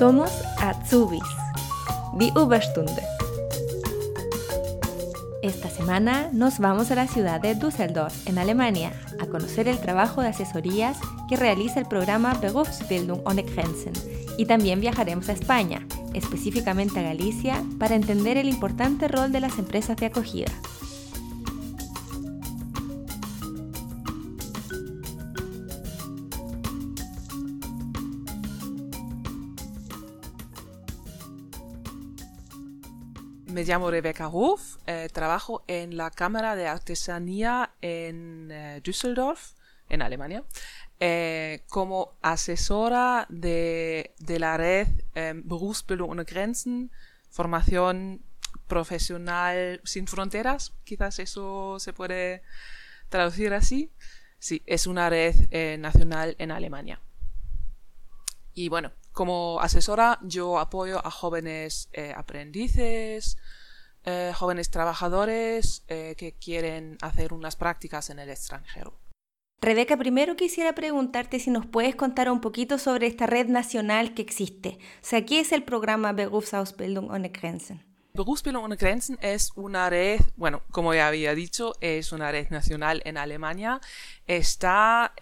Somos Azubis. Die Überstunde. Esta semana nos vamos a la ciudad de Düsseldorf, en Alemania, a conocer el trabajo de asesorías que realiza el programa Berufsbildung ohne Grenzen. Y también viajaremos a España, específicamente a Galicia, para entender el importante rol de las empresas de acogida. Me llamo Rebecca Hof, eh, trabajo en la Cámara de Artesanía en eh, Düsseldorf, en Alemania, eh, como asesora de, de la red Berufsbildung ohne Grenzen, formación profesional sin fronteras, quizás eso se puede traducir así. Sí, es una red nacional en Alemania. Y bueno, como asesora yo apoyo a jóvenes eh, aprendices, eh, jóvenes trabajadores eh, que quieren hacer unas prácticas en el extranjero. Rebeca, primero quisiera preguntarte si nos puedes contar un poquito sobre esta red nacional que existe. O sea, ¿qué es el programa Berufsausbildung ohne Grenzen? Berufsbildung ohne Grenzen es una red, bueno, como ya había dicho, es una red nacional en Alemania. Está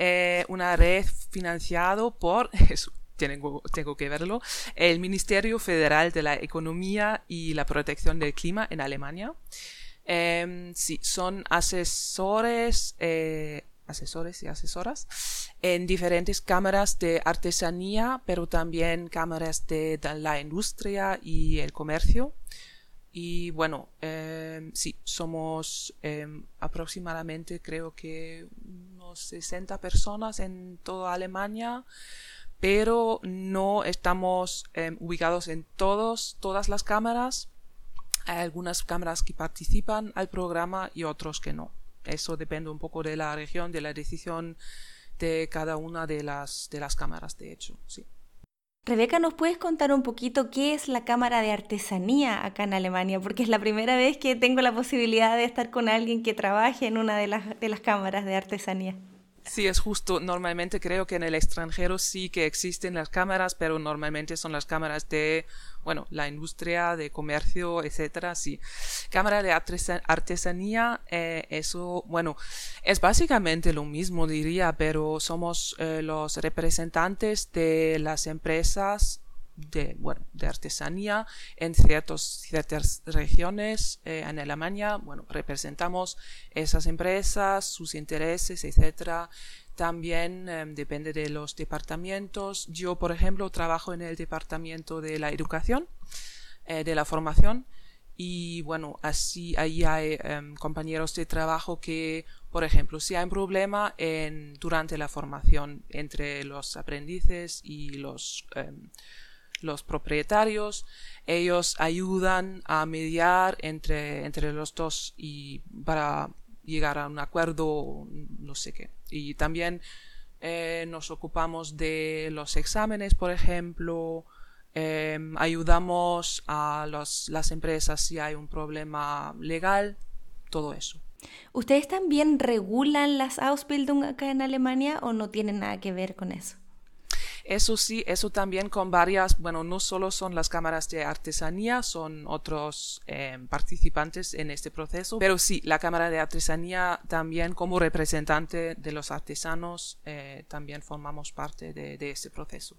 una red financiado por, tengo, tengo que verlo, el Ministerio Federal de la Economía y la Protección del Clima en Alemania. Eh, sí, son asesores, eh, asesores y asesoras en diferentes cámaras de artesanía, pero también cámaras de, la industria y el comercio. Y bueno, eh, sí, somos em, aproximadamente creo que unos 60 personas en toda Alemania pero no estamos em, ubicados en todos, todas las cámaras. Hay algunas cámaras que participan al programa y otros que no. Eso depende un poco de la región, de la decisión de cada una de las, de las cámaras, de hecho, sí. Rebeca, ¿nos puedes contar un poquito qué es la Cámara de Artesanía acá en Alemania? Porque es la primera vez que tengo la posibilidad de estar con alguien que trabaje en una de las, de las cámaras de artesanía. Sí, es justo. Normalmente creo que en el extranjero sí que existen las cámaras, pero normalmente son las cámaras de, bueno, la industria, de comercio, etcétera. Sí. Cámara de artesanía, eh, eso, bueno, es básicamente lo mismo, diría, pero somos eh, los representantes de las empresas de, bueno, de artesanía en ciertos, ciertas regiones eh, en Alemania. Bueno, representamos esas empresas, sus intereses, etcétera. También em, depende de los departamentos. Yo, por ejemplo, trabajo en el departamento de la educación, eh, de la formación. Y bueno, así ahí hay em, compañeros de trabajo que, por ejemplo, si hay un problema en, durante la formación entre los aprendices y los em, los propietarios, ellos ayudan a mediar entre, entre los dos y para llegar a un acuerdo, no sé qué. Y también eh, nos ocupamos de los exámenes, por ejemplo, em, ayudamos a las empresas si hay un problema legal, todo eso. ¿Ustedes también regulan las Ausbildung acá en Alemania o no tienen nada que ver con eso? Eso sí, eso también con varias, bueno, no solo son las cámaras de artesanía, son otros eh, participantes en este proceso, pero sí, la Cámara de Artesanía también como representante de los artesanos, eh, también formamos parte de este proceso.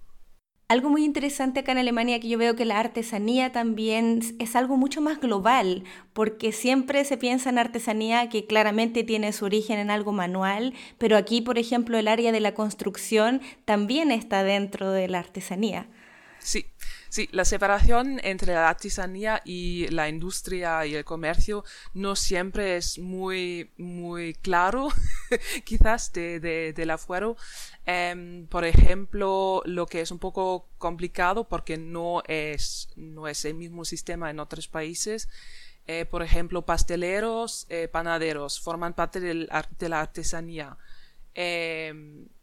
Algo muy interesante acá en Alemania que yo veo que la artesanía también es algo mucho más global, porque siempre se piensa en artesanía que claramente tiene su origen en algo manual, pero aquí, por ejemplo, el área de la construcción también está dentro de la artesanía. Sí, Sí, la separación entre la artesanía y la industria y el comercio no siempre es muy, muy claro, quizás de, de, del afuera. Em, por ejemplo, lo que es un poco complicado porque no es, no es el mismo sistema en otros países. Eh, por ejemplo, pasteleros, eh, panaderos forman parte del, de la artesanía.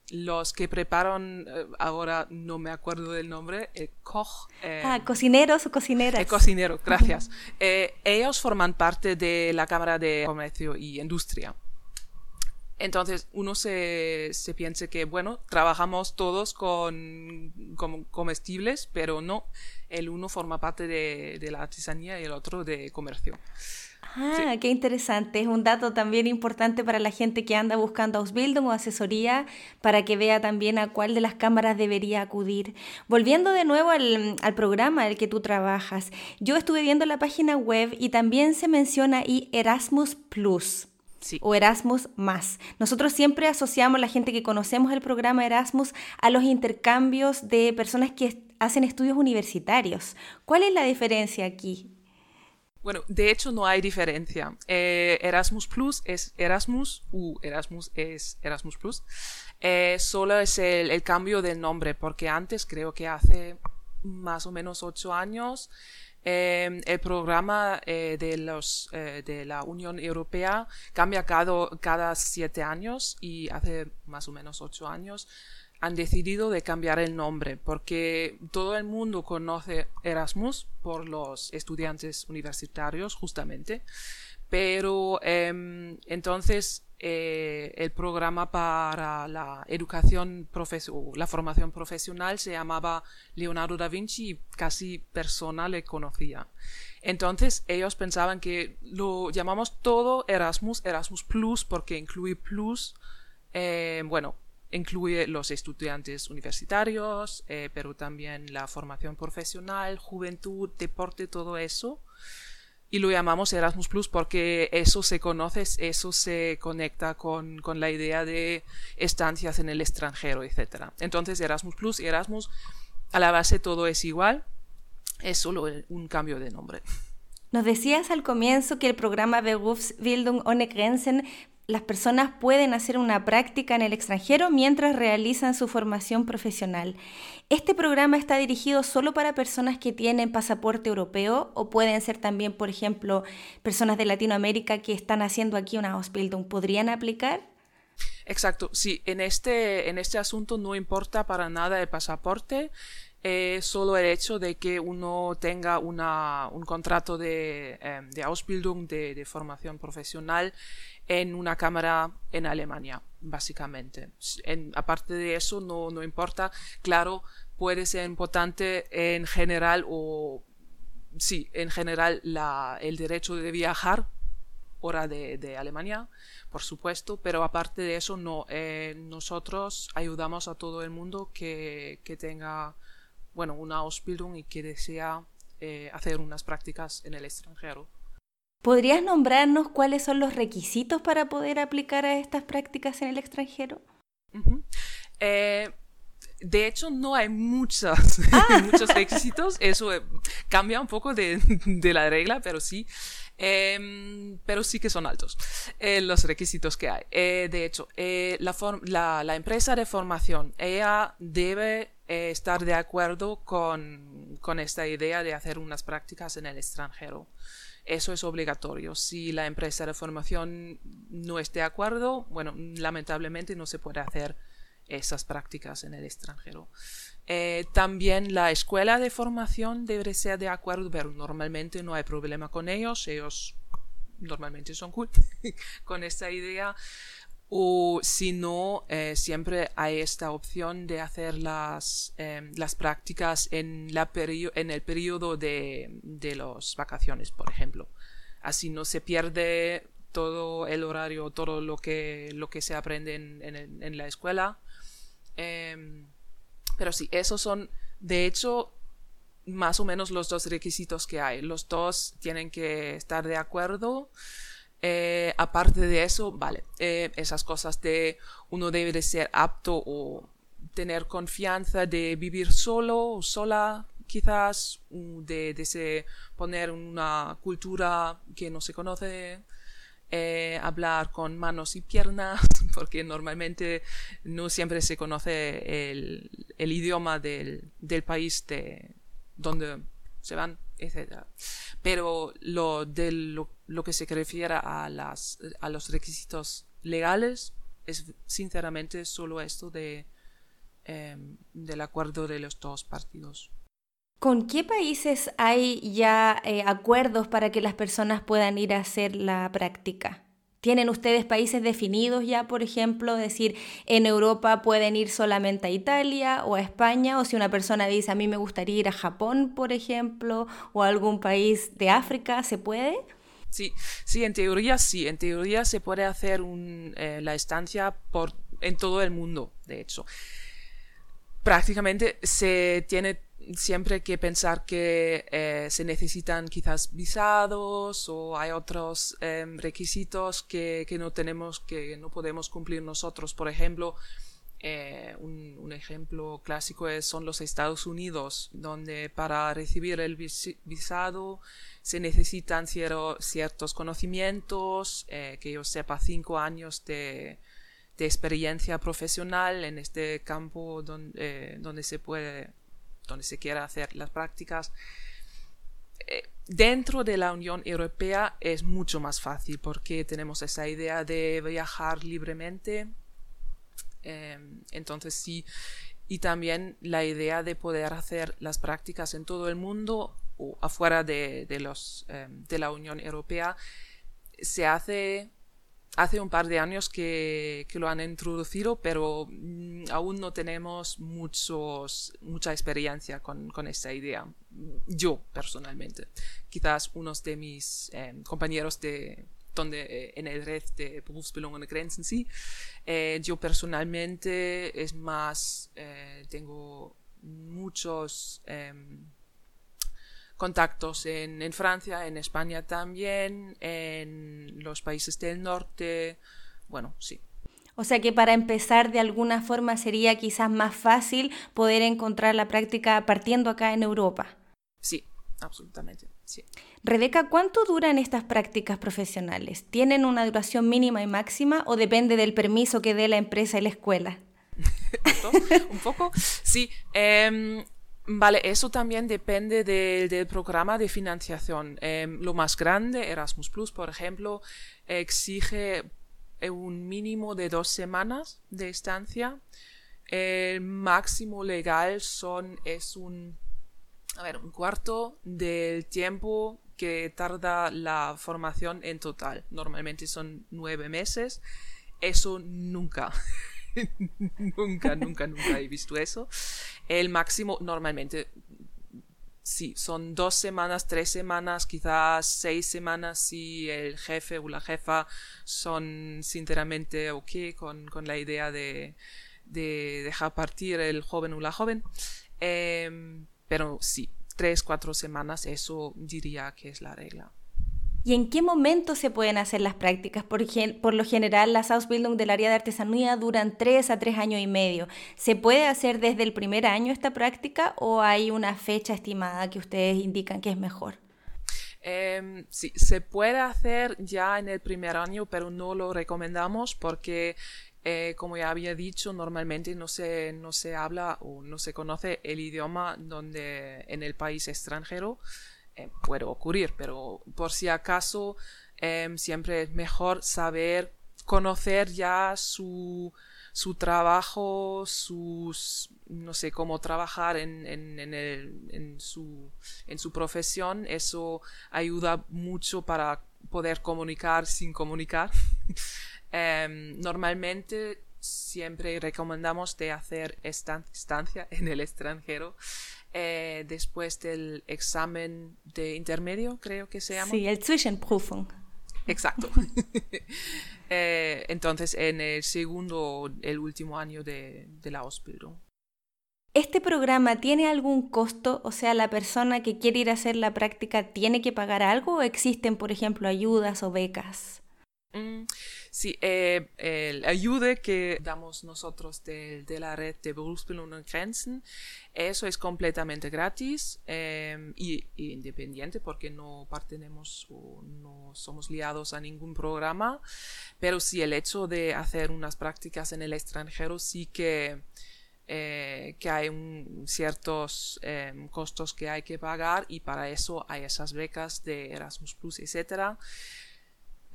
Eh, los que preparan, eh, ahora no me acuerdo del nombre, eh, Koch. Eh, ah, cocineros o cocineras. cocinero, gracias. ellos forman parte de la Cámara de Comercio y Industria. Entonces uno se, se piensa que, bueno, trabajamos todos con, comestibles, pero no, el uno forma parte de, de la artesanía y el otro de comercio. Ah, qué interesante. Es un dato también importante para la gente que anda buscando Ausbildung o asesoría para que vea también a cuál de las cámaras debería acudir. Volviendo de nuevo al, al programa el que tú trabajas, yo estuve viendo la página web y también se menciona ahí Erasmus Plus. o Erasmus más. Nosotros siempre asociamos la gente que conocemos el programa Erasmus a los intercambios de personas que hacen estudios universitarios. ¿Cuál es la diferencia aquí? Bueno, de hecho no hay diferencia. Eh, Erasmus Plus es Erasmus, u Erasmus es Erasmus Plus. Eh, solo es el, cambio del nombre, porque antes, creo que hace más o menos ocho años, eh, el programa de, los, de la Unión Europea cambia cada, cada siete años y hace más o menos ocho años han decidido de cambiar el nombre porque todo el mundo conoce Erasmus por los estudiantes universitarios justamente, pero em, entonces eh, el programa para la educación la formación profesional se llamaba Leonardo da Vinci y casi persona le conocía. Entonces ellos pensaban que lo llamamos todo Erasmus, Erasmus Plus, porque incluye plus, eh, bueno, incluye los estudiantes universitarios, eh, pero también la formación profesional, juventud, deporte, todo eso. Y lo llamamos Erasmus Plus porque eso se conoce, eso se conecta con, con la idea de estancias en el extranjero, etc. Entonces Erasmus Plus y Erasmus, a la base todo es igual, es solo un cambio de nombre. Nos decías al comienzo que el programa Berufsbildung ohne Grenzen las personas pueden hacer una práctica en el extranjero mientras realizan su formación profesional. ¿Este programa está dirigido solo para personas que tienen pasaporte europeo o pueden ser también, por ejemplo, personas de Latinoamérica que están haciendo aquí una Ausbildung? ¿Podrían aplicar? Exacto, sí, en este, en este asunto no importa para nada el pasaporte, eh, solo el hecho de que uno tenga una, un contrato de, de Ausbildung, de, formación profesional, en una cámara en Alemania, básicamente. aparte de eso, no, no importa. Claro, puede ser importante en general o sí, en general el derecho de viajar de, de, Alemania, por supuesto, pero aparte de eso, no, eh, nosotros ayudamos a todo el mundo que, que, tenga, bueno, una Ausbildung y que desea eh, hacer unas prácticas en el extranjero. ¿Podrías nombrarnos cuáles son los requisitos para poder aplicar a estas prácticas en el extranjero? Eh, de hecho, no hay muchos, ah. muchos requisitos. Eso eh, cambia un poco de, la regla, pero sí. Em, pero sí que son altos eh, los requisitos que hay. de hecho, la, la, empresa de formación, ella debe estar de acuerdo con, con esta idea de hacer unas prácticas en el extranjero. Eso es obligatorio. Si la empresa de formación no esté de acuerdo, bueno, lamentablemente no se puede hacer esas prácticas en el extranjero. Eh, también la escuela de formación debe ser de acuerdo, pero normalmente no hay problema con ellos. Ellos normalmente son cool con esta idea o si no, eh, siempre hay esta opción de hacer las, em, las prácticas en, la en el periodo de, de las vacaciones, por ejemplo. Así no se pierde todo el horario, todo lo que, lo que se aprende en, en, en la escuela. Em, pero sí, esos son, de hecho, más o menos los dos requisitos que hay. Los dos tienen que estar de acuerdo. Eh, aparte de eso, vale, eh, esas cosas de uno debe de ser apto o tener confianza de vivir solo o sola, quizás, de, de poner una cultura que no se conoce, eh, hablar con manos y piernas, porque normalmente no siempre se conoce el, el idioma del, del país de donde se van, etc. Pero lo, de lo, que se refiere a, las, a los requisitos legales es sinceramente solo esto de, em, del acuerdo de los dos partidos. ¿Con qué países hay ya eh, acuerdos para que las personas puedan ir a hacer la práctica? ¿Tienen ustedes países definidos ya, por ejemplo, decir, en Europa pueden ir solamente a Italia o a España? O si una persona dice, a mí me gustaría ir a Japón, por ejemplo, o a algún país de África, ¿se puede? Sí, sí, en teoría sí. En teoría se puede hacer eh, la estancia por, en todo el mundo, de hecho. Prácticamente se tiene siempre que pensar que eh, se necesitan quizás visados o hay otros em, requisitos que, que, no tenemos, que no podemos cumplir nosotros. Por ejemplo, eh, un, un, ejemplo clásico es, son los Estados Unidos, donde para recibir el visado se necesitan ciertos conocimientos, eh, que yo sepa cinco años de, de, experiencia profesional en este campo donde, donde se puede donde se quiera hacer las prácticas. Eh, dentro de la Unión Europea es mucho más fácil porque tenemos esa idea de viajar libremente. Em, entonces sí, y también la idea de poder hacer las prácticas en todo el mundo o afuera de, los, em, de la Unión Europea se hace hace un par de años que, lo han introducido, pero mm, aún no tenemos muchos, mucha experiencia con, con, esta idea. Yo, personalmente. Quizás unos de mis eh, compañeros de, donde, eh, en el red de Berufsbildung ohne Grenzen, sí. Eh, yo personalmente es más, tengo muchos em, contactos en, Francia, en España también, en los países del norte. Bueno, sí. O sea que para empezar de alguna forma sería quizás más fácil poder encontrar la práctica partiendo acá en Europa. Sí, absolutamente. Sí. Rebeca, ¿cuánto duran estas prácticas profesionales? ¿Tienen una duración mínima y máxima o depende del permiso que dé la empresa y la escuela? un poco, sí. Em, Vale, eso también depende del programa de financiación. Em, lo más grande, Erasmus Plus, por ejemplo, exige eh, un mínimo de dos semanas de estancia. El máximo legal son, es un, a ver, un cuarto del tiempo que tarda la formación en total. Normalmente son nueve meses. Eso nunca nunca, nunca, nunca he visto eso. El máximo normalmente, sí, son dos semanas, tres semanas, quizás seis semanas si el jefe o la jefa son sinceramente ok con, con la idea de, de, dejar partir el joven o la joven. Em, pero sí, tres, cuatro semanas, eso diría que es la regla. ¿Y en qué momento se pueden hacer las prácticas? Por, por, lo general, las Ausbildung del área de artesanía duran tres a tres años y medio. ¿Se puede hacer desde el primer año esta práctica o hay una fecha estimada que ustedes indican que es mejor? Eh, sí, se puede hacer ya en el primer año, pero no lo recomendamos porque, eh, como ya había dicho, normalmente no se, no se habla o no se conoce el idioma donde, en el país extranjero. Eh, puede ocurrir, pero por si acaso em, siempre es mejor saber conocer ya su, su trabajo, sus, no sé, cómo trabajar en, en, su, en su profesión. Eso ayuda mucho para poder comunicar sin comunicar. Em, normalmente siempre recomendamos de hacer estancia en el extranjero eh, después del examen de intermedio, creo que se llama. Sí, el Zwischenprüfung. Exacto. Eh, entonces, en el segundo, el último año de, de la Ausbildung. ¿Este programa tiene algún costo? O sea, la persona que quiere ir a hacer la práctica tiene que pagar algo o existen, por ejemplo, ayudas o becas? Mm, sí, eh, el ayuda que damos nosotros de, la red de Berufsbildung und Grenzen, eso es completamente gratis em, y, independiente porque no pertenecemos o no somos liados a ningún programa, pero sí el hecho de hacer unas prácticas en el extranjero sí que... Eh, que hay ciertos em, costos que hay que pagar y para eso hay esas becas de Erasmus etcétera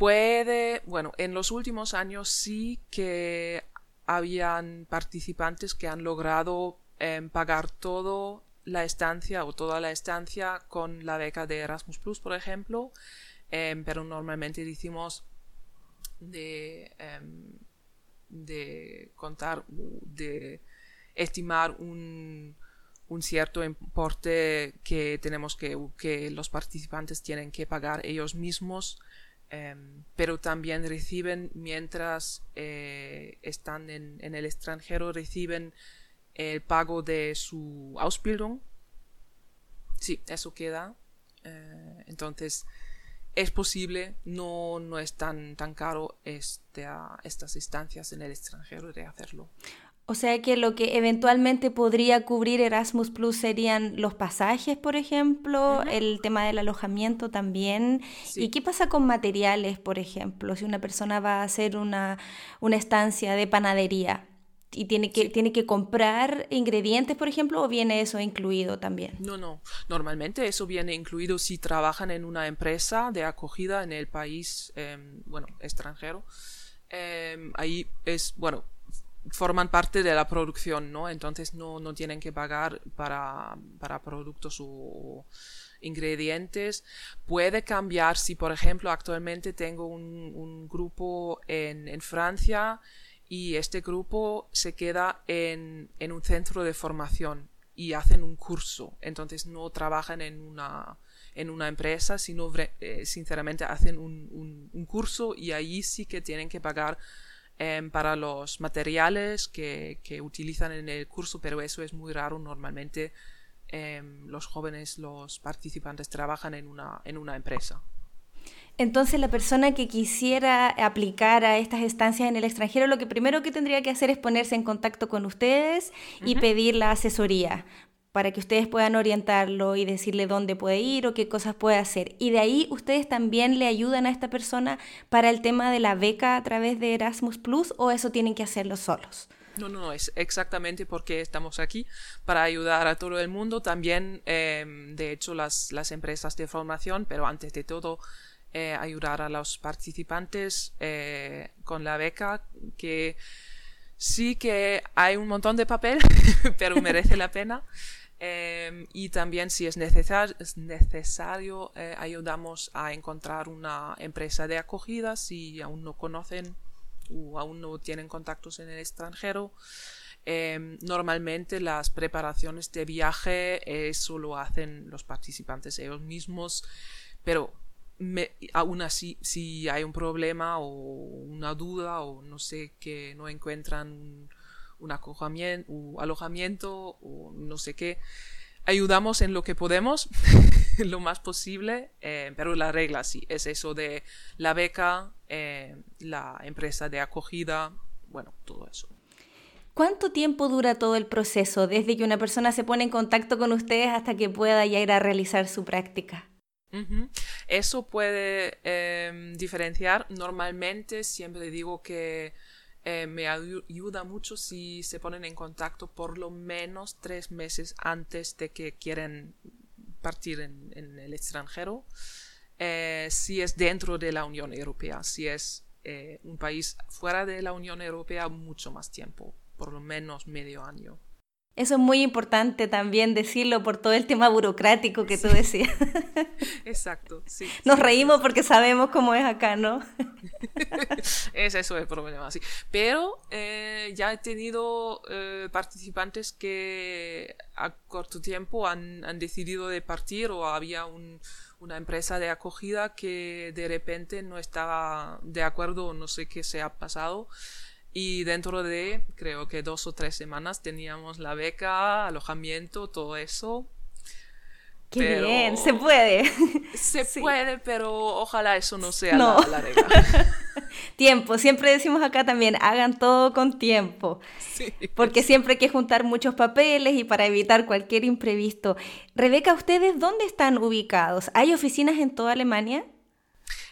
Puede, bueno, en los últimos años sí que habían participantes que han logrado em, pagar todo la estancia o toda la estancia con la beca de Erasmus Plus, por ejemplo, em, pero normalmente decimos de, em, de contar, de estimar un, un cierto importe que tenemos que, que los participantes tienen que pagar ellos mismos, em, pero también reciben, mientras eh, están en, el extranjero, reciben el pago de su Ausbildung. Sí, eso queda. Eh, entonces, es posible, no, no es tan, tan caro estas instancias en el extranjero de hacerlo. O sea que lo que eventualmente podría cubrir Erasmus Plus serían los pasajes, por ejemplo, el tema del alojamiento también. ¿Y qué pasa con materiales, por ejemplo? Si una persona va a hacer una, una estancia de panadería y tiene que, tiene que comprar ingredientes, por ejemplo, o viene eso incluido también? No, no. Normalmente eso viene incluido si trabajan en una empresa de acogida en el país, em, bueno, extranjero. Em, ahí es, bueno, forman parte de la producción, ¿no? Entonces no, no tienen que pagar para, para productos o ingredientes. Puede cambiar si, por ejemplo, actualmente tengo un, grupo en, Francia y este grupo se queda en, en, un centro de formación y hacen un curso. Entonces no trabajan en una, en una empresa, sino eh, sinceramente hacen un, un, un curso y ahí sí que tienen que pagar Em, para los materiales que, que, utilizan en el curso, pero eso es muy raro. Normalmente em, los jóvenes, los participantes trabajan en una, en una empresa. Entonces la persona que quisiera aplicar a estas estancias en el extranjero, lo que primero que tendría que hacer es ponerse en contacto con ustedes y pedir la asesoría para que ustedes puedan orientarlo y decirle dónde puede ir o qué cosas puede hacer. Y de ahí ustedes también le ayudan a esta persona para el tema de la beca a través de Erasmus Plus o eso tienen que hacerlo solos. No, no, es exactamente porque estamos aquí para ayudar a todo el mundo, también em, de hecho las, las empresas de formación, pero antes de todo eh, ayudar a los participantes eh, con la beca que sí que hay un montón de papel, pero merece la pena. Em, y también si es, necesario, eh, ayudamos a encontrar una empresa de acogida si aún no conocen o aún no tienen contactos en el extranjero. Em, normalmente las preparaciones de viaje eso lo hacen los participantes ellos mismos, pero aún así si hay un problema o una duda o no sé que no encuentran un acogimiento, alojamiento o no sé qué. Ayudamos en lo que podemos, lo más posible, eh, pero la regla sí, es eso de la beca, eh, la empresa de acogida, bueno, todo eso. ¿Cuánto tiempo dura todo el proceso, desde que una persona se pone en contacto con ustedes hasta que pueda ya ir a realizar su práctica? Eso puede em, diferenciar. Normalmente siempre digo que eh, me ayuda mucho si se ponen en contacto por lo menos tres meses antes de que quieren partir en, el extranjero. Eh, si es dentro de la Unión Europea, si es eh, un país fuera de la Unión Europea, mucho más tiempo, por lo menos medio año. Eso es muy importante también decirlo por todo el tema burocrático que tú decías. Exacto, sí. Nos reímos porque sabemos cómo es acá, ¿no? es eso el problema, sí. Pero eh, ya he tenido eh, participantes que a corto tiempo han, han decidido de partir o había un, una empresa de acogida que de repente no estaba de acuerdo o no sé qué se ha pasado y dentro de, creo que dos o tres semanas teníamos la beca, alojamiento, todo eso. Qué bien, se puede. Se puede, pero ojalá eso no sea La, regla. tiempo, siempre decimos acá también, hagan todo con tiempo. Sí. Porque siempre hay que juntar muchos papeles y para evitar cualquier imprevisto. Rebeca, ¿ustedes dónde están ubicados? ¿Hay oficinas en toda Alemania?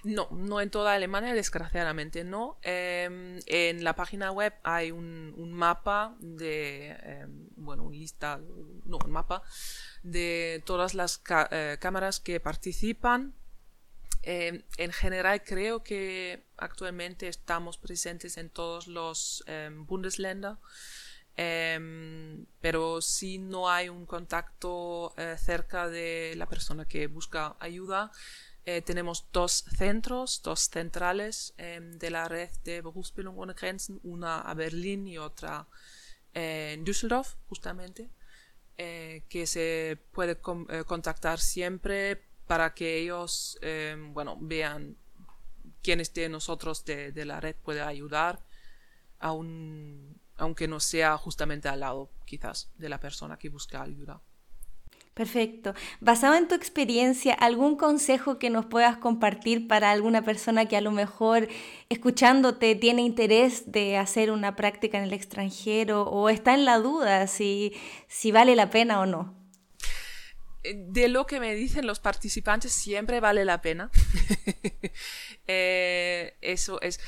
No, no en toda Alemania, desgraciadamente no. Em, en la página web hay un, mapa de, em, bueno, un lista, no, un mapa de todas las eh, cámaras que participan. Em, en general creo que actualmente estamos presentes en todos los Bundesländer. pero si no hay un contacto eh, cerca de la persona que busca ayuda, Eh, tenemos dos centros, dos centrales em, de la red de Berufsbildung ohne Grenzen, una a Berlín y otra eh, en Düsseldorf, justamente, eh, que se puede contactar siempre para que ellos, em, bueno, vean quién de nosotros de, de la red puede ayudar, aunque no sea justamente al lado, quizás, de la persona que busca ayuda. Perfecto. Basado en tu experiencia, ¿algún consejo que nos puedas compartir para alguna persona que a lo mejor escuchándote tiene interés de hacer una práctica en el extranjero o está en la duda si, si vale la pena o no? Eh, de lo que me dicen los participantes, siempre vale la pena. Eh, eso es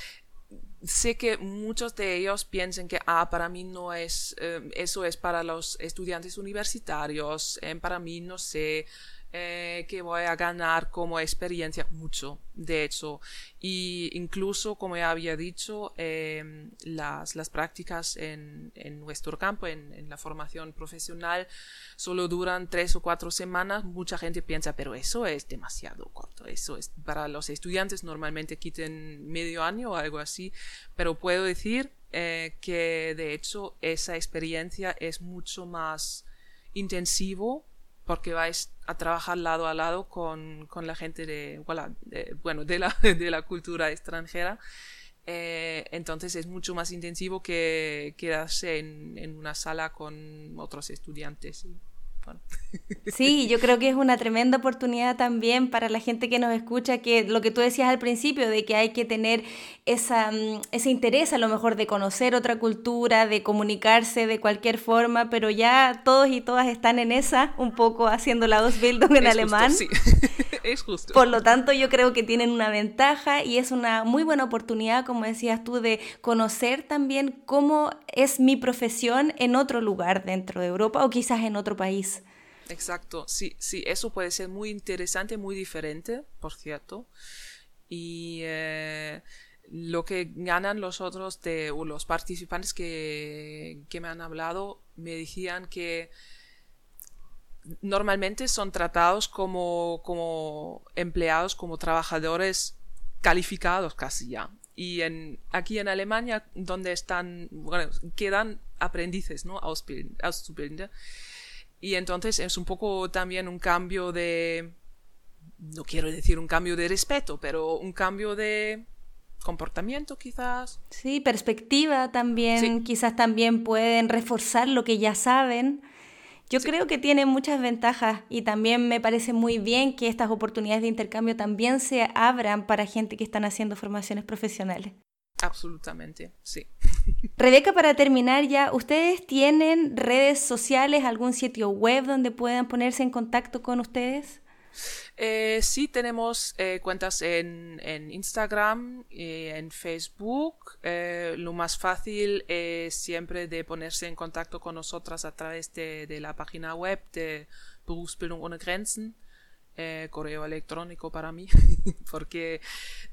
sé que muchos de ellos piensan que ah, para mí no es, eh, eso es para los estudiantes universitarios, eh, para mí no sé, eh, que voy a ganar como experiencia mucho, de hecho. Y incluso, como ya había dicho, em, las, las, prácticas en, en, nuestro campo, en, en, la formación profesional, solo duran tres o cuatro semanas. Mucha gente piensa, pero eso es demasiado corto. Eso es para los estudiantes normalmente quiten medio año o algo así. Pero puedo decir eh, que de hecho esa experiencia es mucho más intensivo porque vais a trabajar lado a lado con, con la gente de, bueno, de, la, de la cultura extranjera. Eh, entonces es mucho más intensivo que quedarse en, en una sala con otros estudiantes. Sí, yo creo que es una tremenda oportunidad también para la gente que nos escucha, que lo que tú decías al principio, de que hay que tener esa, mm, ese interés a lo mejor de conocer otra cultura, de comunicarse de cualquier forma, pero ya todos y todas están en esa, un poco haciendo la Ausbildung en alemán. sí. es justo. Por lo tanto, yo creo que tienen una ventaja y es una muy buena oportunidad, como decías tú, de conocer también cómo es mi profesión en otro lugar dentro de Europa o quizás en otro país. Exacto, sí, sí, eso puede ser muy interesante, muy diferente, por cierto. Y eh, lo que ganan los otros de los participantes que, que me han hablado me decían que normalmente son tratados como, como empleados, como trabajadores calificados casi ya. Y en, aquí en Alemania, donde están, bueno, quedan aprendices, ¿no? Auszubildende. Y entonces es un poco también un cambio de, no quiero decir un cambio de respeto, pero un cambio de comportamiento quizás. Sí, perspectiva también, quizás también pueden reforzar lo que ya saben. Yo creo que tiene muchas ventajas y también me parece muy bien que estas oportunidades de intercambio también se abran para gente que están haciendo formaciones profesionales. Absolutamente, sí. Rebeca, para terminar ya, ¿ustedes tienen redes sociales, algún sitio web donde puedan ponerse en contacto con ustedes? Eh, sí, tenemos eh, cuentas en, Instagram, en Facebook. Eh, lo más fácil es siempre de ponerse en contacto con nosotras a través de, de la página web de Berufsbildung ohne Grenzen. Eh, correo electrónico para mí, porque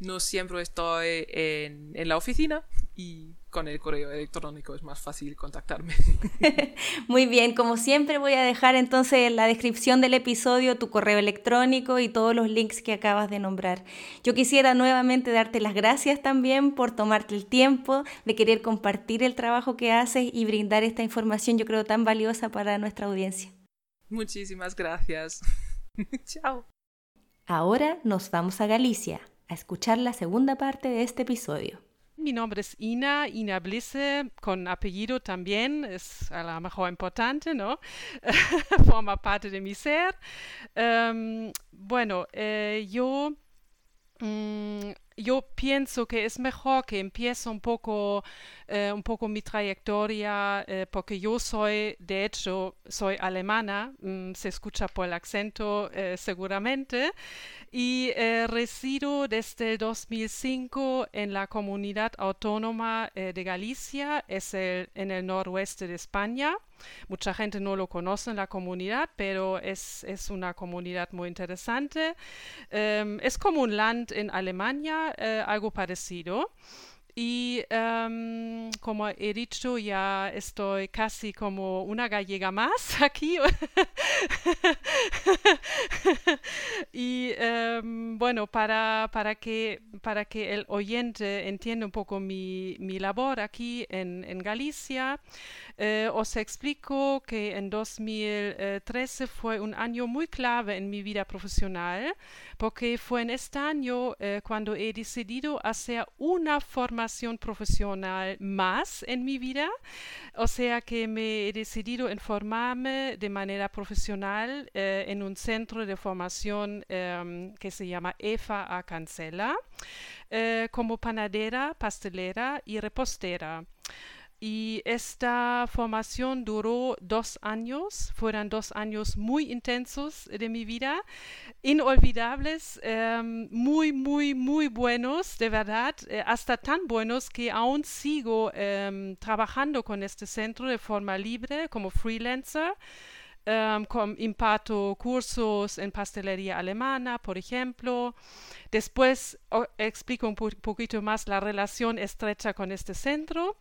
no siempre estoy en, en, la oficina y con el correo electrónico es más fácil contactarme. Muy bien, como siempre voy a dejar entonces en la descripción del episodio tu correo electrónico y todos los links que acabas de nombrar. Yo quisiera nuevamente darte las gracias también por tomarte el tiempo de querer compartir el trabajo que haces y brindar esta información yo creo tan valiosa para nuestra audiencia. Muchísimas gracias. Chao. Ahora nos vamos a Galicia a escuchar la segunda parte de este episodio. Mi nombre es Ina, Ina Blisse, con apellido también, es a lo mejor importante, ¿no? Forma parte de mi ser. Um, bueno, eh, yo Mm, yo pienso que es mejor que empiece un poco, eh, un poco mi trayectoria, eh, porque yo soy, de hecho, soy alemana, mm, se escucha por el acento eh, seguramente, y resido desde 2005 en la comunidad autónoma de Galicia, es en el noroeste de España. Mucha gente no lo conoce en la comunidad, pero es, es una comunidad muy interesante. Em, es como un land en Alemania, eh, algo parecido. Y um, como he dicho, ya estoy casi como una gallega más aquí. y um, bueno, para, para, que, para que el oyente entienda un poco mi, mi labor aquí en, en Galicia, eh, os explico que en 2013 fue un año muy clave en mi vida profesional, porque fue en este año eh, cuando he decidido hacer una formación profesional más en mi vida, o sea que me he decidido en formarme de manera profesional eh, en un centro de formación em, que se llama EFA a Cancela, eh, como panadera, pastelera y repostera y esta formación duró dos años, fueron dos años muy intensos de mi vida, inolvidables, em, muy, muy, muy buenos, de verdad, eh, hasta tan buenos que aún sigo em, trabajando con este centro de forma libre como freelancer. Um, imparto cursos en pastelería alemana, por ejemplo. Después explico un poquito más la relación estrecha con este centro.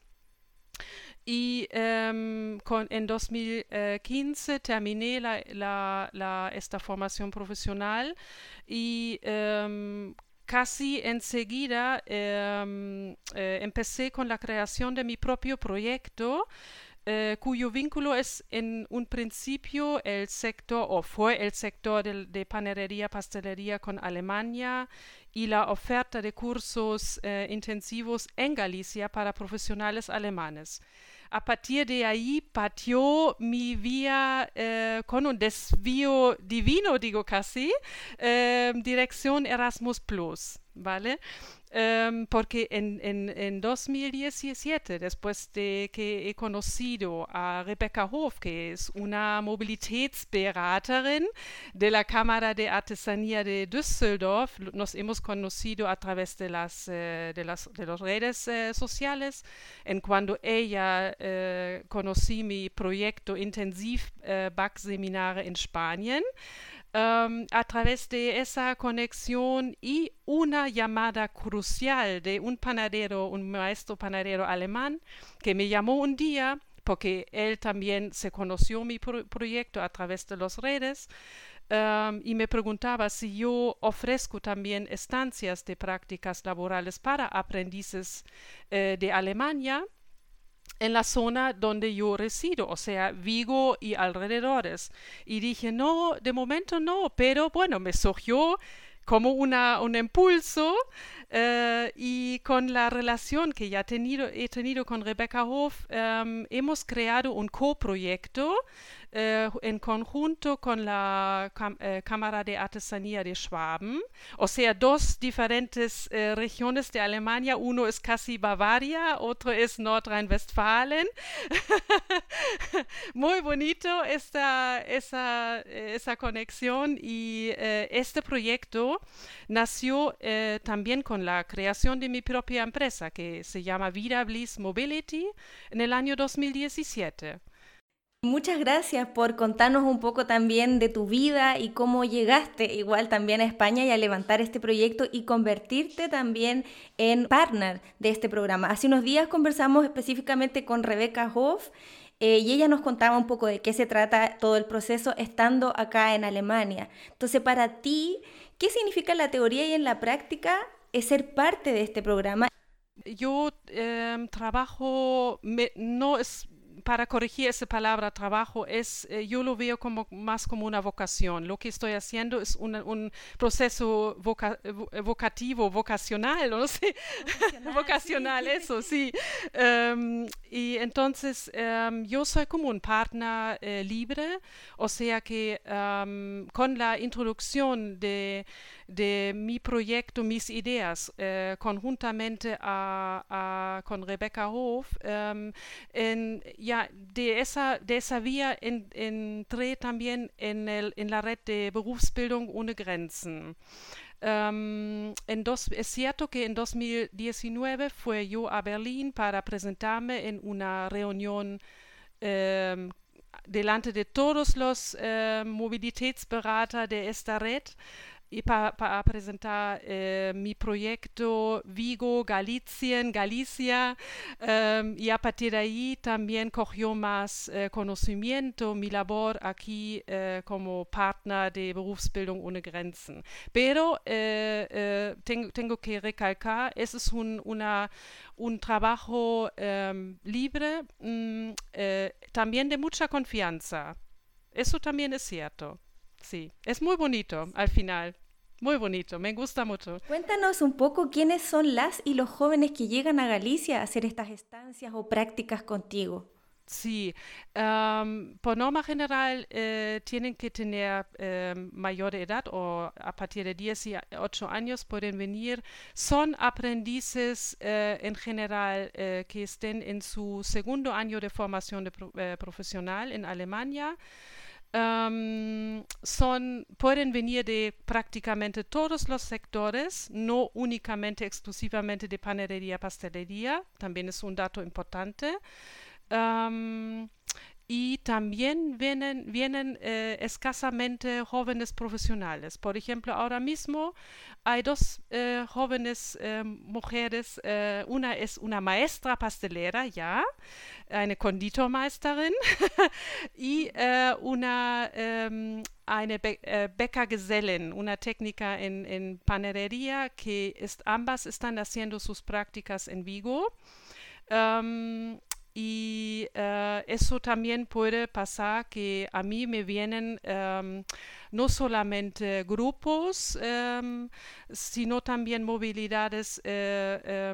Y em, en 2015 terminé la, esta formación profesional y em, casi enseguida em, eh, empecé con la creación de mi propio proyecto. Eh, cuyo vínculo es en un principio el sector, o fue el sector de, de panadería, pastelería con Alemania y la oferta de cursos eh, intensivos en Galicia para profesionales alemanes. A partir de ahí partió mi vía eh, con un desvío divino, digo casi, dirección Erasmus ¿vale? Um, porque en, en, en, 2017, después de que he conocido a Rebecca Hof, que es una Mobilitätsberaterin de la Cámara de Artesanía de Düsseldorf, nos hemos conocido a través de las, eh, de las de las redes eh, sociales. En cuando ella eh, conocí mi proyecto Intensiv eh, Back Seminar en Spanien. A través de esa conexión y una llamada crucial de un panadero, un maestro panadero alemán, que me llamó un día porque él también se conoció mi proyecto a través de las redes y me preguntaba si yo ofrezco también estancias de prácticas laborales para aprendices eh, de Alemania en la zona donde yo resido, o sea, Vigo y alrededores. Y dije, no, de momento no, pero bueno, me surgió como una, un impulso eh, y con la relación que ya tenido, he tenido con Rebecca Hof, em, hemos creado un coproyecto eh, en conjunto con la eh, Cámara de Artesanía de Schwaben, o sea, dos diferentes eh, regiones de Alemania, uno es casi Bavaria, otro es Nordrhein-Westfalen. Muy bonito esta, esa, esa conexión y este proyecto nació también con la creación de mi propia empresa que se llama Vida Bliss Mobility en el año 2017. Muchas gracias por contarnos un poco también de tu vida y cómo llegaste igual también a España y a levantar este proyecto y convertirte también en partner de este programa. Hace unos días conversamos específicamente con Rebeca Hoff eh, y ella nos contaba un poco de qué se trata todo el proceso estando acá en Alemania. Entonces, para ti, ¿qué significa la teoría y en la práctica es ser parte de este programa? Yo em, trabajo, no es para corregir esa palabra trabajo es, eh, yo lo veo como más como una vocación. Lo que estoy haciendo es un proceso vocativo, vocacional, no sé, vocacional, eso, sí. Em, y entonces em, yo soy como un partner eh, libre, o sea que em, con la introducción de de mi proyecto, mis ideas, eh, conjuntamente a, con Rebecca Hof, en, ya de esa, de esa vía entré también en, el, en la red de Berufsbildung ohne Grenzen. En dos, es cierto que en 2019 fue yo a Berlín para presentarme en una reunión um, delante de todos los uh, Mobilitätsberater de esta red y para presentar eh, mi proyecto Vigo, Galicien, Galicia, em, y a partir de ahí también cogió más eh, conocimiento mi labor aquí eh, como partner de Berufsbildung ohne Grenzen. Pero tengo, tengo, que recalcar, es un, un trabajo em, libre, mm, también de mucha confianza. Eso también es cierto. Sí, es muy bonito al final. Muy bonito, me gusta mucho. Cuéntanos un poco quiénes son las y los jóvenes que llegan a Galicia a hacer estas estancias o prácticas contigo. Sí, por norma general eh, tienen que tener em, mayor edad o a partir de 18 años pueden venir. Son aprendices eh, en general eh, que estén en su segundo año de formación de profesional en Alemania. Son, pueden venir de prácticamente todos los sectores, no únicamente, exclusivamente de panadería, pastelería, también es un dato importante. Y también vienen, vienen eh, escasamente jóvenes profesionales. Por ejemplo, ahora mismo hay dos eh, jóvenes eh, mujeres. una es una maestra pastelera, ya, eine Konditormeisterin, y una ähm, eine Be äh, Bäckergesellin, una técnica en, en panadería, que ambas están haciendo sus prácticas en Vigo. Um, y uh, eso también puede pasar que a mí me vienen um, no solamente grupos, um, sino también movilidades uh,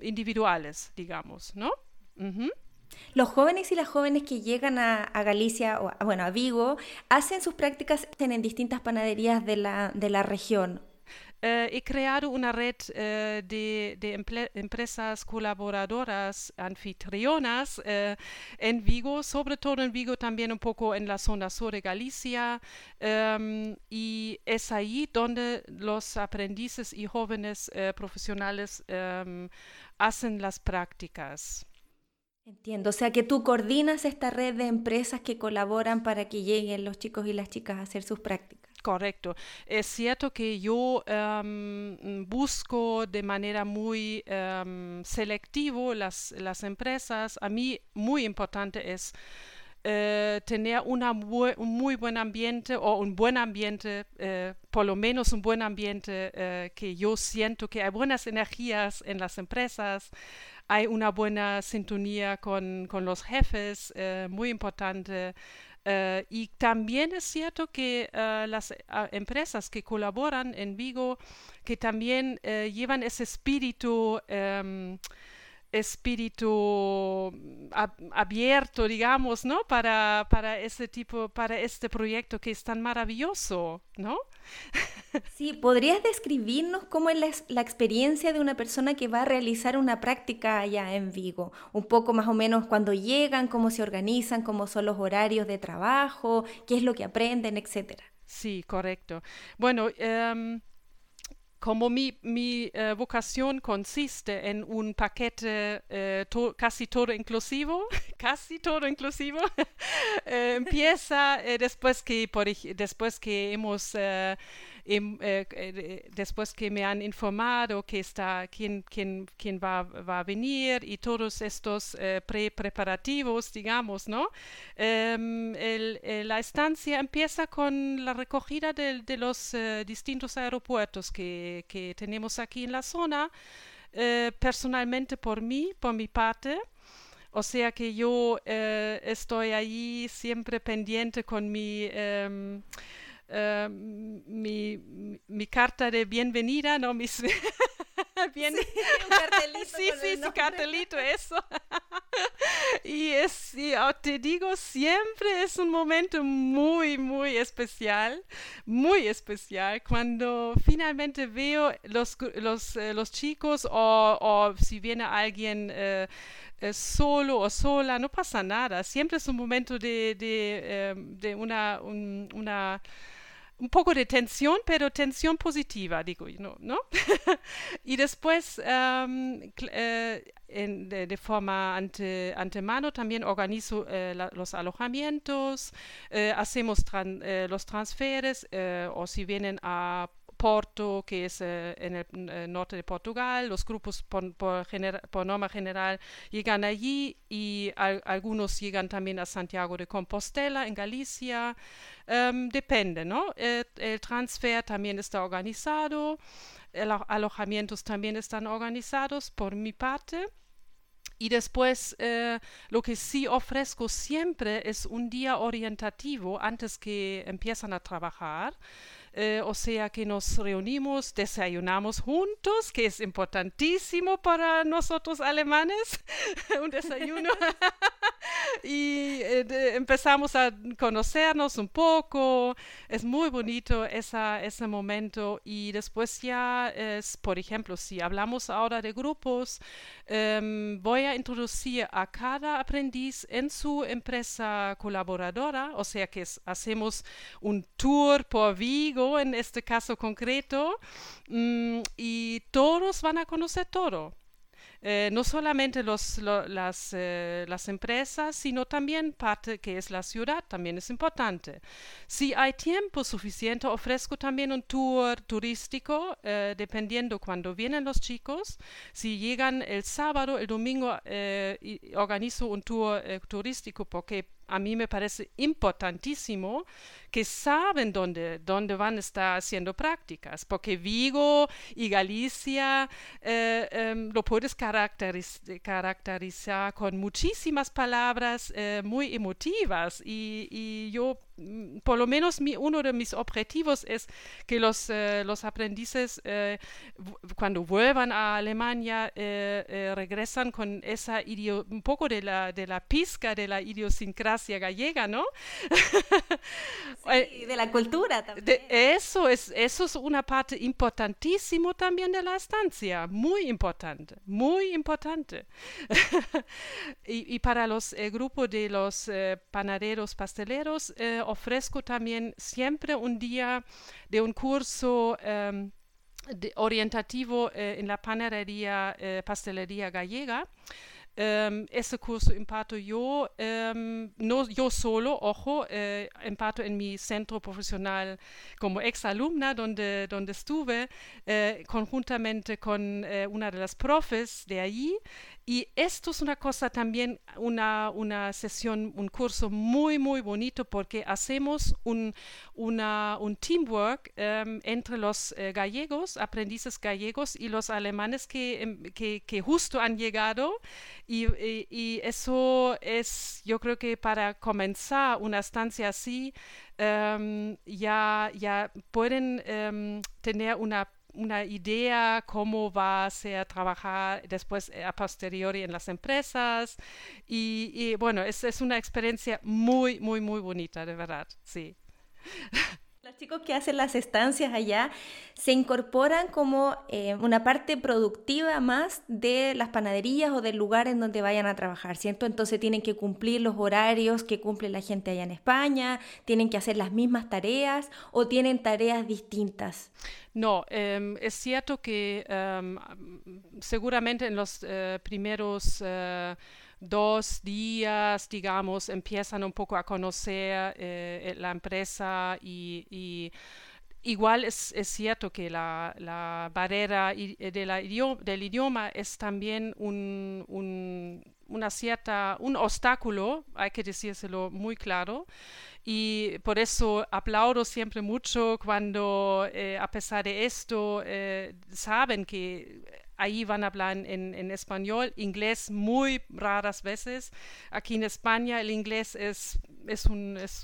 individuales, digamos, ¿no? Los jóvenes y las jóvenes que llegan a, Galicia, o a, bueno, a Vigo, hacen sus prácticas en distintas panaderías de la, de la región. Uh, he creado una red uh, de, empresas colaboradoras anfitrionas uh, en Vigo, sobre todo en Vigo, también un poco en la zona sur de Galicia, um, y es ahí donde los aprendices y jóvenes profesionales um, hacen las prácticas. Entiendo, o sea que tú coordinas esta red de empresas que colaboran para que lleguen los chicos y las chicas a hacer sus prácticas. Correcto. Es cierto que yo um, busco de manera muy um, selectivo las, las empresas. A mí muy importante es eh, tener un muy buen ambiente o un buen ambiente, eh, por lo menos un buen ambiente eh, que yo siento que hay buenas energías en las empresas, hay una buena sintonía con, con los jefes, muy importante. Uh, y también es cierto que uh, las uh, empresas que colaboran en Vigo, que también llevan ese espíritu um, espíritu ab abierto, digamos, ¿no? Para, para ese tipo, para este proyecto que es tan maravilloso, ¿no? Sí, ¿podrías describirnos cómo es la, la, experiencia de una persona que va a realizar una práctica allá en Vigo? Un poco más o menos cuando llegan, cómo se organizan, cómo son los horarios de trabajo, qué es lo que aprenden, etcétera. Sí, correcto. Bueno, um, como mi, mi uh, vocación consiste en un paquete uh, to, casi todo inclusivo, casi todo inclusivo, uh, empieza después, que, por, después que hemos eh, eh, después que me han informado que está quién, quién, quién va, va a venir y todos estos eh, pre preparativos, digamos, ¿no? Em, el, la estancia empieza con la recogida de, los distintos aeropuertos que, que, tenemos aquí en la zona. personalmente por mí, por mi parte, o sea que yo estoy ahí siempre pendiente con mi eh, uh, mi, mi, carta de bienvenida, ¿no? Mis Bien, sí, un cartelito. sí, sí, su cartelito, eso. y es, y, oh, te digo, siempre es un momento muy, muy especial, muy especial, cuando finalmente veo los, los, eh, los chicos o, o, si viene alguien eh, eh, solo o sola, no pasa nada. Siempre es un momento de, de, eh, de una, un, una un poco de tensión, pero tensión positiva, digo yo, ¿no? ¿no? y después, um, eh, en, de, de, forma ante, antemano, también organizo eh, la, los alojamientos, eh, hacemos tran, eh, los transferes, eh, o si vienen a Porto, que es en el norte de Portugal, los grupos por, por, norma general llegan allí y algunos llegan también a Santiago de Compostela, en Galicia. Em, depende, ¿no? el transfer también está organizado, los alojamientos también están organizados por mi parte. Y después eh, lo que sí ofrezco siempre es un día orientativo antes que empiezan a trabajar. Eh, o sea que nos reunimos, desayunamos juntos, que es importantísimo para nosotros alemanes, un desayuno. y eh, empezamos a conocernos un poco, es muy bonito esa, ese momento. Y después ya es, por ejemplo, si hablamos ahora de grupos, em, voy a introducir a cada aprendiz en su empresa colaboradora, o sea que hacemos un tour por Vigo en este caso concreto mm, y todos van a conocer todo. Eh, no solamente los, las, eh, las, empresas, sino también parte que es la ciudad, también es importante. Si hay tiempo suficiente, ofrezco también un tour turístico, eh, dependiendo cuando vienen los chicos. Si llegan el sábado, el domingo, organizo un tour turístico porque a mí me parece importantísimo que saben dónde, dónde van a estar haciendo prácticas, porque Vigo y Galicia eh, em, lo puedes caracterizar con muchísimas palabras eh, muy emotivas y, yo por lo menos uno de mis objetivos es que los, eh, los aprendices eh, cuando vuelvan a Alemania eh, regresan con esa un poco de la, de la pizca de la idiosincrasia gallega, ¿no? Sí, de la cultura también. eso, es, eso es una parte importantísima también de la estancia, muy importante, muy importante. y, y, para los grupos de los panaderos pasteleros, ofrezco también siempre un día de un curso em, orientativo eh, en la panadería, eh, pastelería gallega. Um, ese curso imparto yo, um, no yo solo, ojo, eh, imparto en mi centro profesional como exalumna donde, donde estuve eh, conjuntamente con eh, una de las profes de allí y esto es una cosa también, una, una sesión, un curso muy, muy bonito porque hacemos un, una, un teamwork um, entre los eh, gallegos, aprendices gallegos y los alemanes que, em, que, que justo han llegado. Y, y, y, eso es, yo creo que para comenzar una estancia así, um, ya, ya pueden um, tener una una idea cómo va a ser trabajar después eh, a posteriori en las empresas. Y, bueno, es, es una experiencia muy, muy, muy bonita, de verdad, sí. Los chicos que hacen las estancias allá se incorporan como eh, una parte productiva más de las panaderías o del lugar en donde vayan a trabajar, ¿cierto? Entonces tienen que cumplir los horarios que cumple la gente allá en España, tienen que hacer las mismas tareas o tienen tareas distintas. No, em, es cierto que em, seguramente en los eh, primeros... Eh, dos días, digamos, empiezan un poco a conocer eh, la empresa y, igual es, cierto que la, barrera de la del idioma es también un, una cierta, un obstáculo, hay que decírselo muy claro. Y por eso aplaudo siempre mucho cuando, eh, a pesar de esto, saben que ahí van a hablar en, en, español, inglés muy raras veces. Aquí en España el inglés es, es un, es,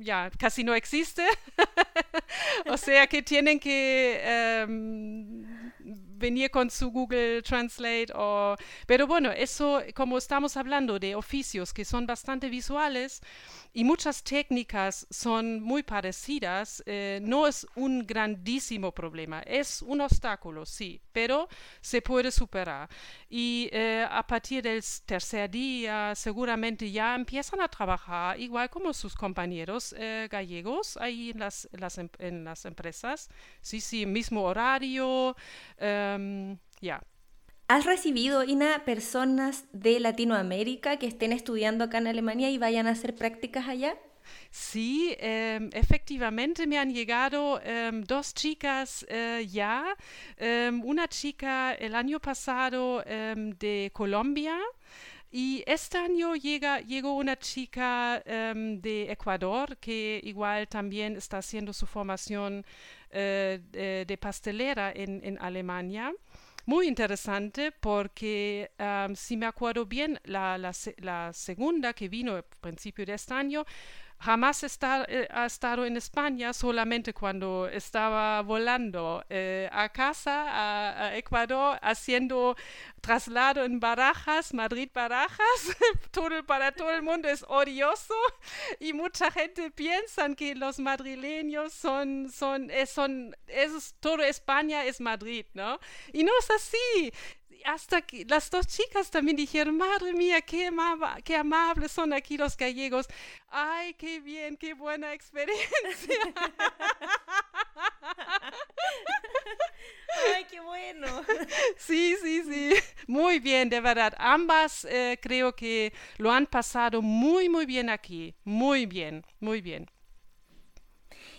ya, casi no existe. o sea que tienen que um, venir con su Google Translate o... Pero bueno, eso, como estamos hablando de oficios que son bastante visuales, y muchas técnicas son muy parecidas, eh, no es un grandísimo problema, es un obstáculo, sí, pero se puede superar. Y eh, a partir del tercer día seguramente ya empiezan a trabajar igual como sus compañeros eh, gallegos ahí en las, em, en las, empresas, sí, sí, mismo horario, em, ya. ¿Has recibido, Ina, personas de Latinoamérica que estén estudiando acá en Alemania y vayan a hacer prácticas allá? Sí, em, efectivamente me han llegado em, dos chicas eh, ya. Em, una chica el año pasado de Colombia. Y este año llega, llegó una chica de Ecuador que igual también está haciendo su formación eh, de, pastelera en, Alemania muy interesante porque si me acuerdo bien, la, la, segunda que vino al principio de este año jamás está, eh, ha estado en España, solamente cuando estaba volando eh, a casa, a, Ecuador, haciendo traslado en Barajas, Madrid-Barajas. todo, para todo el mundo es odioso y mucha gente piensa que los madrileños son, son, es, son, todo España es Madrid, ¿no? Y no es así hasta que las dos chicas también dijeron, madre mía, qué, qué amables son aquí los gallegos. Ay, qué bien, qué buena experiencia. Ay, qué bueno. Sí, sí, sí. Muy bien, de verdad. Ambas eh, creo que lo han pasado muy, muy bien aquí. Muy bien, muy bien.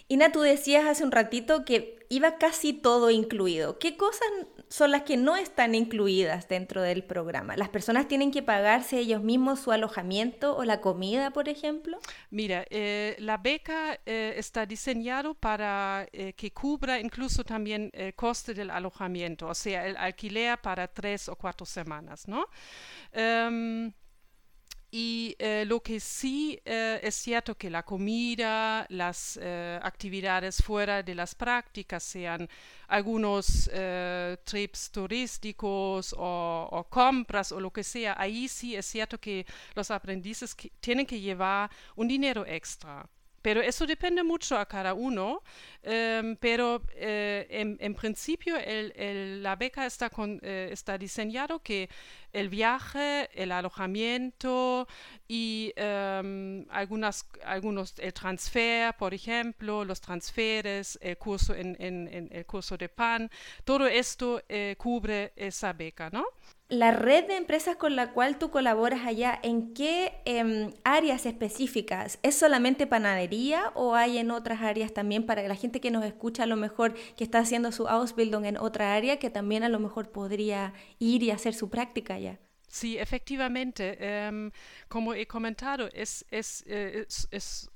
Ina, tú decías hace un ratito que iba casi todo incluido. ¿Qué cosas son las que no están incluidas dentro del programa? ¿Las personas tienen que pagarse ellos mismos su alojamiento o la comida, por ejemplo? Mira, eh, la beca eh, está diseñado para eh, que cubra incluso también el coste del alojamiento, o sea, el alquiler para tres o cuatro semanas, ¿no? Em, y eh, lo que sí eh, es cierto que la comida, las eh, actividades fuera de las prácticas, sean algunos trips turísticos o, compras o lo que sea, ahí sí es cierto que los aprendices tienen que llevar un dinero extra. Pero eso depende mucho a cada uno, em, pero eh, en, principio la beca está, con, eh, diseñado que el viaje, el alojamiento y em, algunas, algunos, el transfer, por ejemplo, los transferes, el curso en, en el curso de PAN, todo esto eh, cubre esa beca, ¿no? La red de empresas con la cual tú colaboras allá, ¿en qué em, áreas específicas? ¿Es solamente panadería o hay en otras áreas también para la gente que nos escucha a lo mejor que está haciendo su Ausbildung en otra área que también a lo mejor podría ir y hacer su práctica allá? Sí, efectivamente. Em, como he comentado, es, es, eh,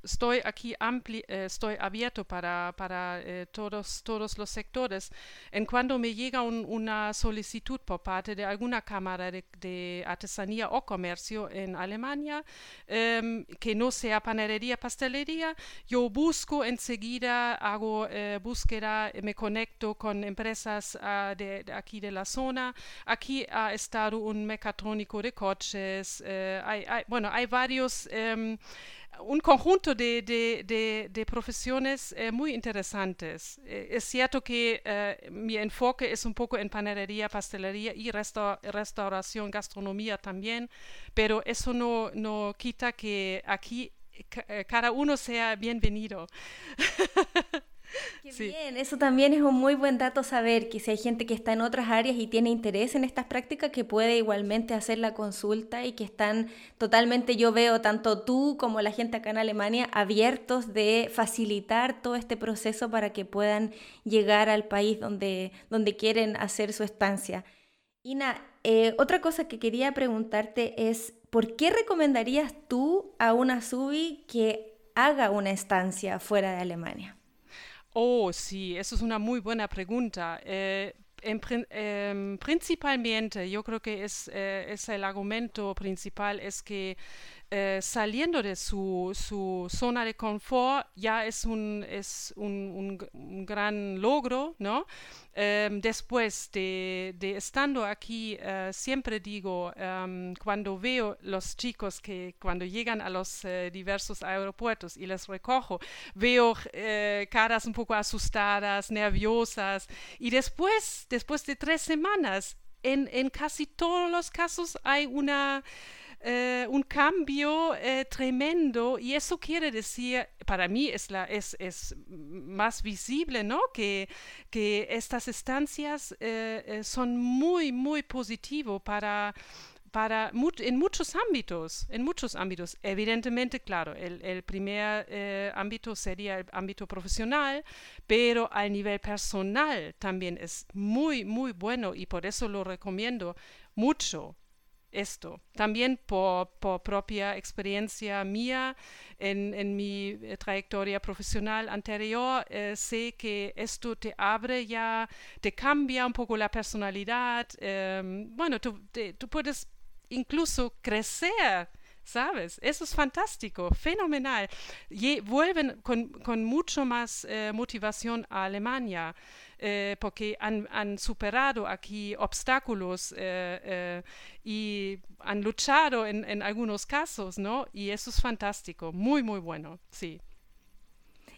estoy aquí eh, estoy abierto para, para eh, todos, todos los sectores. En cuando me llega una solicitud por parte de alguna cámara de, artesanía o comercio en Alemania, em, que no sea panadería, pastelería, yo busco enseguida, hago búsqueda, me conecto con empresas ah, de, aquí de la zona. Aquí ha estado un mecatrónico de coches, eh, hay, varios, em, un conjunto de, profesiones eh, muy interesantes. Eh, es cierto que mi enfoque es un poco en panadería, pastelería y restauración, gastronomía también, pero eso no, no quita que aquí cada uno sea bienvenido. Qué bien, eso también es un muy buen dato saber que si hay gente que está en otras áreas y tiene interés en estas prácticas, que puede igualmente hacer la consulta y que están totalmente, yo veo tanto tú como la gente acá en Alemania abiertos de facilitar todo este proceso para que puedan llegar al país donde, donde quieren hacer su estancia. Ina, eh, otra cosa que quería preguntarte es, ¿por qué recomendarías tú a una SUBI que haga una estancia fuera de Alemania? Oh, sí, eso es una muy buena pregunta. Eh, em, principalmente, yo creo que es, eh, es, el argumento principal, es que eh, saliendo de su, su, zona de confort ya es un, es un, un, gran logro, ¿no? Em, después de, de, estando aquí, uh, siempre digo, um, cuando veo los chicos que cuando llegan a los uh, diversos aeropuertos y les recojo, veo caras un poco asustadas, nerviosas, y después, después de tres semanas, en, en casi todos los casos hay una eh, un cambio eh, tremendo y eso quiere decir, para mí es, la, es, es más visible, ¿no? Que, que estas estancias eh, son muy, muy positivo para para en muchos ámbitos, en muchos ámbitos. Evidentemente, claro, el, primer eh, ámbito sería el ámbito profesional, pero a nivel personal también es muy, muy bueno y por eso lo recomiendo mucho esto. También por, propia experiencia mía en, mi eh, trayectoria profesional anterior, eh, sé que esto te abre ya, te cambia un poco la personalidad. Em, bueno, tú, tú puedes incluso crecer ¿sabes? Eso es fantástico, fenomenal. Y vuelven con, con mucho más eh, motivación a Alemania. Eh, porque han, superado aquí obstáculos eh, eh, y han luchado en, en, algunos casos, ¿no? Y eso es fantástico, muy, muy bueno, sí.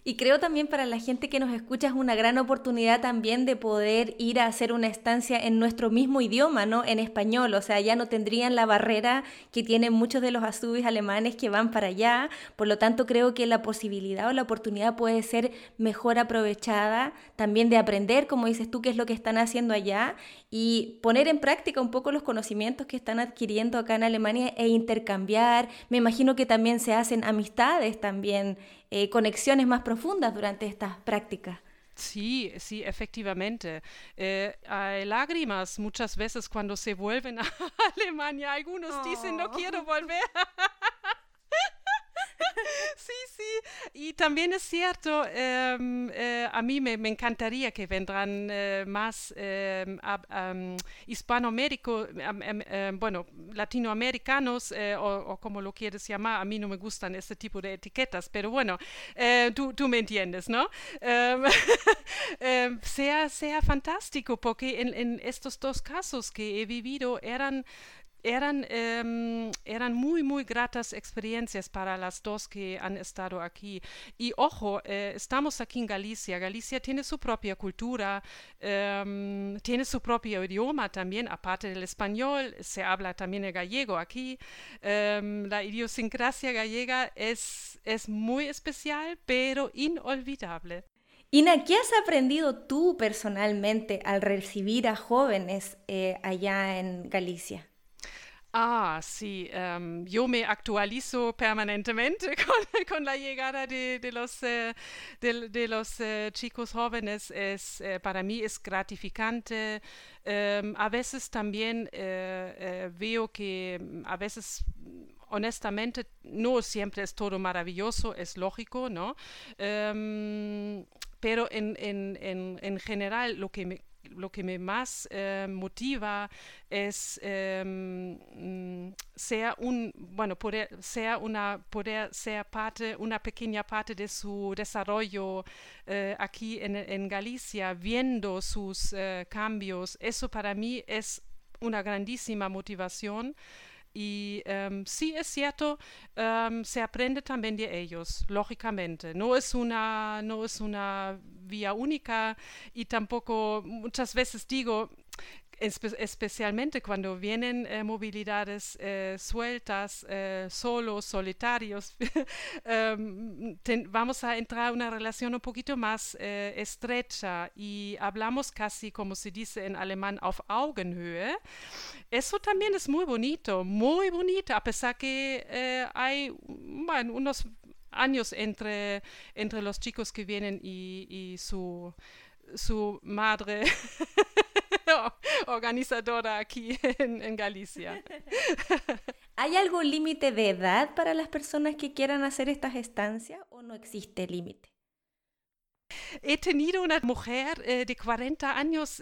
Y creo también para la gente que nos escucha es una gran oportunidad también de poder ir a hacer una estancia en nuestro mismo idioma, ¿no? En español, o sea, ya no tendrían la barrera que tienen muchos de los azubis alemanes que van para allá, por lo tanto creo que la posibilidad o la oportunidad puede ser mejor aprovechada también de aprender, como dices tú, qué es lo que están haciendo allá y poner en práctica un poco los conocimientos que están adquiriendo acá en Alemania e intercambiar. Me imagino que también se hacen amistades también eh, conexiones más profundas durante estas prácticas. Sí, sí, efectivamente. Eh, hay lágrimas muchas veces cuando se vuelven a Alemania. Algunos dicen, no quiero oh. volver. sí, sí. Y también es cierto, em, eh, a mí me, encantaría que vendrán eh, más eh, hispanoaméricos, bueno, latinoamericanos o, como lo quieres llamar. A mí no me gustan este tipo de etiquetas, pero bueno, tú, tú, me entiendes, ¿no? sea, sea fantástico, porque en, en estos dos casos que he vivido eran eran, em, eran muy, muy gratas experiencias para las dos que han estado aquí. Y ojo, eh, estamos aquí en Galicia. Galicia tiene su propia cultura, em, tiene su propio idioma también, aparte del español, se habla también el gallego aquí. Em, la idiosincrasia gallega es, es muy especial, pero inolvidable. Ina, ¿qué has aprendido tú personalmente al recibir a jóvenes eh, allá en Galicia? Ah, sí, em, yo me actualizo permanentemente con, la llegada de, los, de, los eh, chicos jóvenes. Es, eh, para mí es gratificante. Em, a veces también veo que mm, a veces honestamente no siempre es todo maravilloso, es lógico, ¿no? Em, pero en, en, en, en general lo que me lo que me más eh, motiva es mm, sea un bueno poder sea una poder ser parte una pequeña parte de su desarrollo eh, aquí en, en, Galicia viendo sus eh, cambios eso para mí es una grandísima motivación y um, sí es cierto, um, se aprende también de ellos, lógicamente. No es, una, no es una vía única y tampoco muchas veces digo, especialmente cuando vienen eh, movilidades eh, sueltas, eh, solos, solitarios, em, vamos a entrar a una relación un poquito más estrecha y hablamos casi, como se dice en alemán, auf Augenhöhe. Eso también es muy bonito, muy bonito, a pesar que hay unos años entre, entre los chicos que vienen y, y su, su madre organizadora aquí en, Galicia. ¿Hay algún límite de edad para las personas que quieran hacer estas estancias o no existe límite? He tenido una mujer eh, de 40 años,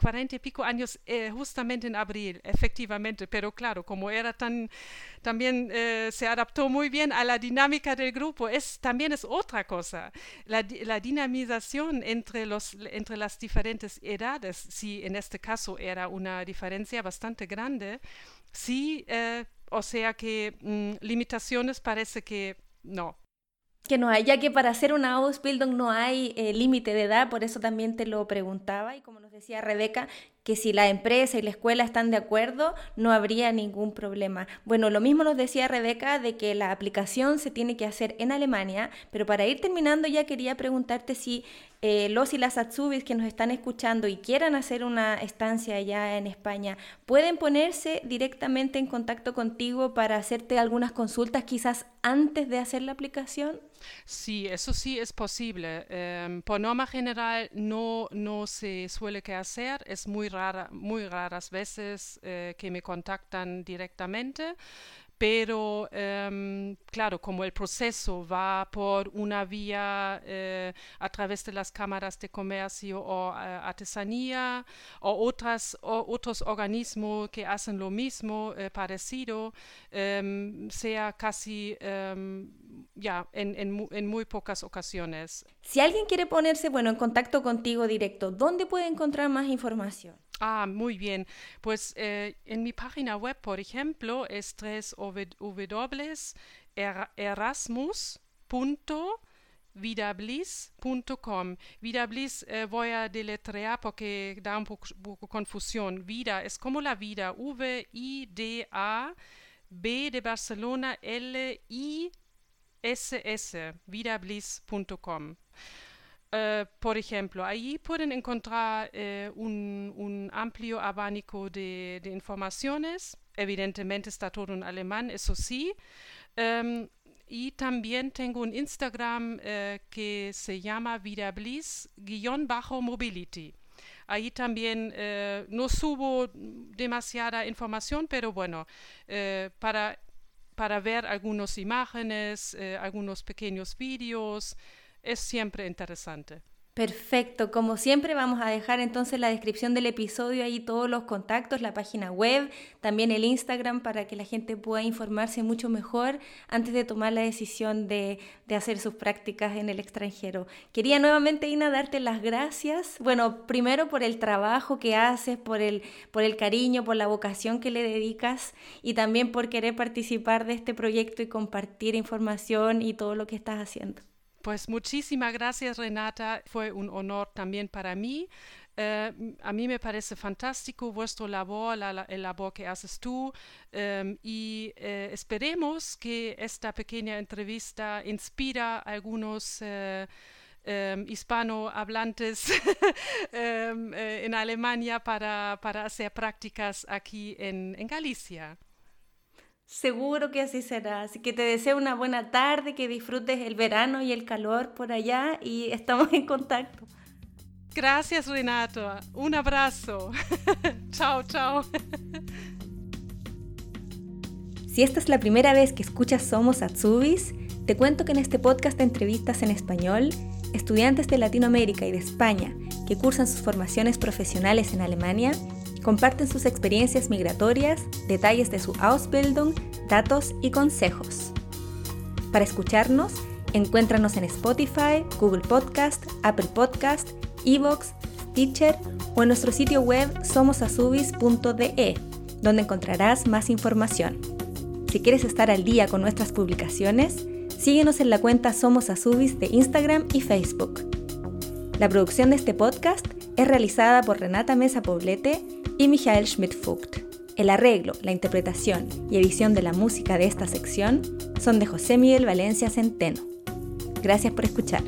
40 eh, y pico años, eh, justamente en abril, efectivamente, pero claro, como era tan, también se adaptó muy bien a la dinámica del grupo, es, también es otra cosa. La, la dinamización entre, los, entre las diferentes edades, si en este caso era una diferencia bastante grande, sí, o sea que mm, limitaciones parece que no, que no hay, ya que para hacer una Ausbildung no hay eh, límite de edad, por eso también te lo preguntaba y como decía Rebeca, que si la empresa y la escuela están de acuerdo, no habría ningún problema. Bueno, lo mismo nos decía Rebeca de que la aplicación se tiene que hacer en Alemania, pero para ir terminando ya quería preguntarte si eh, los y las Atsubis que nos están escuchando y quieran hacer una estancia allá en España, pueden ponerse directamente en contacto contigo para hacerte algunas consultas quizás antes de hacer la aplicación. Sí, eso sí es posible. Em, por norma general no, no se suele que hacer, es muy rara, muy raras veces eh, que me contactan directamente pero em, claro, como el proceso va por una vía eh, a través de las cámaras de comercio o eh, artesanía o, otras, otros organismos que hacen lo mismo, eh, parecido, em, sea casi ya en, en, en, muy pocas ocasiones. Si alguien quiere ponerse bueno, en contacto contigo directo, ¿dónde puede encontrar más información? Ah, muy bien. Pues eh, en mi página web, por ejemplo, es www.erasmus.vidabliss.com. Vidabliss eh, voy a deletrear porque da un poco, poco, confusión. Vida es como la vida. V-I-D-A, B de Barcelona, L-I-S-S, vidabliss.com. Uh, por ejemplo, ahí pueden encontrar uh, un, amplio abanico de, informaciones. Evidentemente está todo en alemán, eso sí. Um, y también tengo un Instagram uh, que se llama Vidablis-Mobility. Ahí también no subo demasiada información, pero bueno, para, para ver algunas imágenes, algunos pequeños vídeos, es siempre interesante. Perfecto, como siempre vamos a dejar entonces en la descripción del episodio ahí todos los contactos, la página web, también el Instagram para que la gente pueda informarse mucho mejor antes de tomar la decisión de, de hacer sus prácticas en el extranjero. Quería nuevamente, Ina, darte las gracias. Bueno, primero por el trabajo que haces, por el, por el cariño, por la vocación que le dedicas y también por querer participar de este proyecto y compartir información y todo lo que estás haciendo. Pues muchísimas gracias Renata, fue un honor también para mí. Eh, a mí me parece fantástico vuestro labor, la, la el labor que haces tú um, y eh, esperemos que esta pequeña entrevista inspira a algunos uh, um, hispanohablantes um, en Alemania para, para, hacer prácticas aquí en, en Galicia. Seguro que así será. Así que te deseo una buena tarde, que disfrutes el verano y el calor por allá y estamos en contacto. Gracias Renato. Un abrazo. chao, chao. Si esta es la primera vez que escuchas Somos Atsubis, te cuento que en este podcast de entrevistas en español, estudiantes de Latinoamérica y de España que cursan sus formaciones profesionales en Alemania Comparten sus experiencias migratorias, detalles de su Ausbildung, datos y consejos. Para escucharnos, encuéntranos en Spotify, Google Podcast, Apple Podcast, Evox, Stitcher o en nuestro sitio web somosasubis.de, donde encontrarás más información. Si quieres estar al día con nuestras publicaciones, síguenos en la cuenta Somos Asubis de Instagram y Facebook. La producción de este podcast es realizada por Renata Mesa Poblete y Michael Schmidt-Vogt. El arreglo, la interpretación y edición de la música de esta sección son de José Miguel Valencia Centeno. Gracias por escuchar.